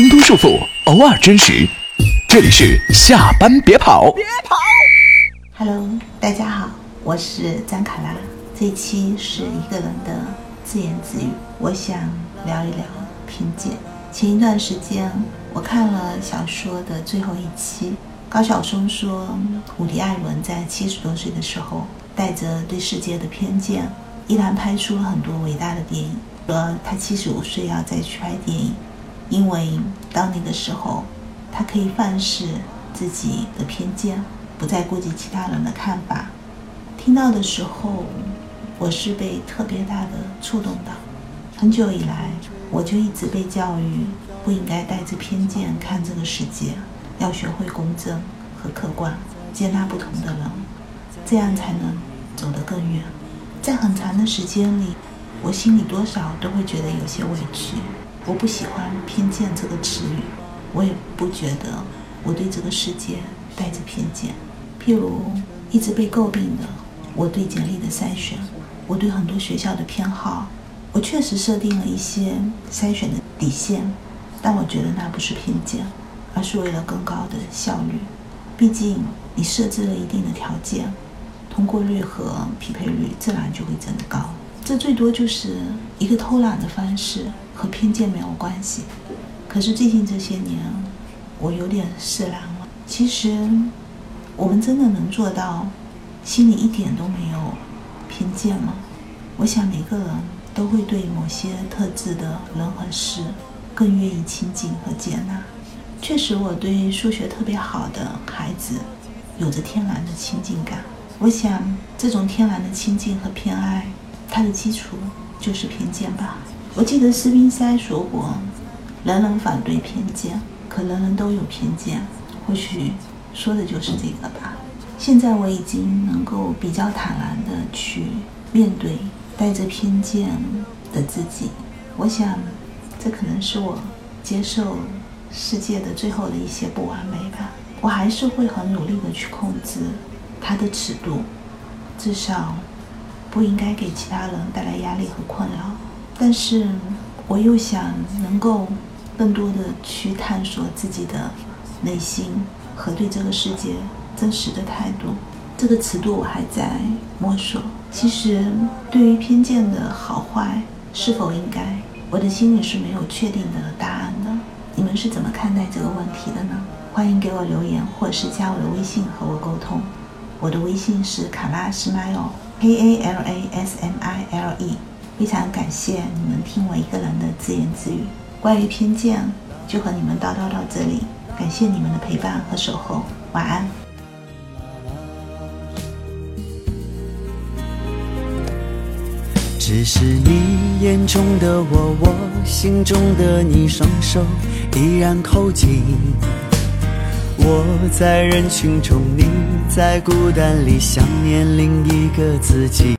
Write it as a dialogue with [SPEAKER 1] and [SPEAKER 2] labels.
[SPEAKER 1] 挣脱束缚，偶尔真实。这里是下班别跑，别跑。
[SPEAKER 2] Hello，大家好，我是张卡拉。这期是一个人的自言自语，我想聊一聊偏见。前一段时间，我看了小说的最后一期，高晓松说，伍迪·艾伦在七十多岁的时候，带着对世界的偏见，依然拍出了很多伟大的电影。说他七十五岁要再去拍电影。因为到那个时候，他可以放肆自己的偏见，不再顾及其他人的看法。听到的时候，我是被特别大的触动到。很久以来，我就一直被教育不应该带着偏见看这个世界，要学会公正和客观，接纳不同的人，这样才能走得更远。在很长的时间里，我心里多少都会觉得有些委屈。我不喜欢“偏见”这个词语，我也不觉得我对这个世界带着偏见。譬如一直被诟病的，我对简历的筛选，我对很多学校的偏好，我确实设定了一些筛选的底线，但我觉得那不是偏见，而是为了更高的效率。毕竟你设置了一定的条件，通过率和匹配率自然就会增高。这最多就是一个偷懒的方式。和偏见没有关系，可是最近这些年，我有点释然了。其实，我们真的能做到心里一点都没有偏见吗？我想每个人都会对某些特质的人和事更愿意亲近和接纳。确实，我对数学特别好的孩子有着天然的亲近感。我想，这种天然的亲近和偏爱，它的基础就是偏见吧。我记得斯宾塞说过：“人人反对偏见，可人人都有偏见。”或许说的就是这个吧。现在我已经能够比较坦然地去面对带着偏见的自己。我想，这可能是我接受世界的最后的一些不完美吧。我还是会很努力地去控制它的尺度，至少不应该给其他人带来压力和困扰。但是，我又想能够更多的去探索自己的内心和对这个世界真实的态度。这个尺度我还在摸索。其实，对于偏见的好坏是否应该，我的心里是没有确定的答案的。你们是怎么看待这个问题的呢？欢迎给我留言，或者是加我的微信和我沟通。我的微信是卡拉 smile K A L A S M I L E。非常感谢你们听我一个人的自言自语。关于偏见，就和你们叨叨到这里。感谢你们的陪伴和守候，晚安。
[SPEAKER 3] 只是你眼中的我，我心中的你，双手依然扣紧。我在人群中，你在孤单里，想念另一个自己。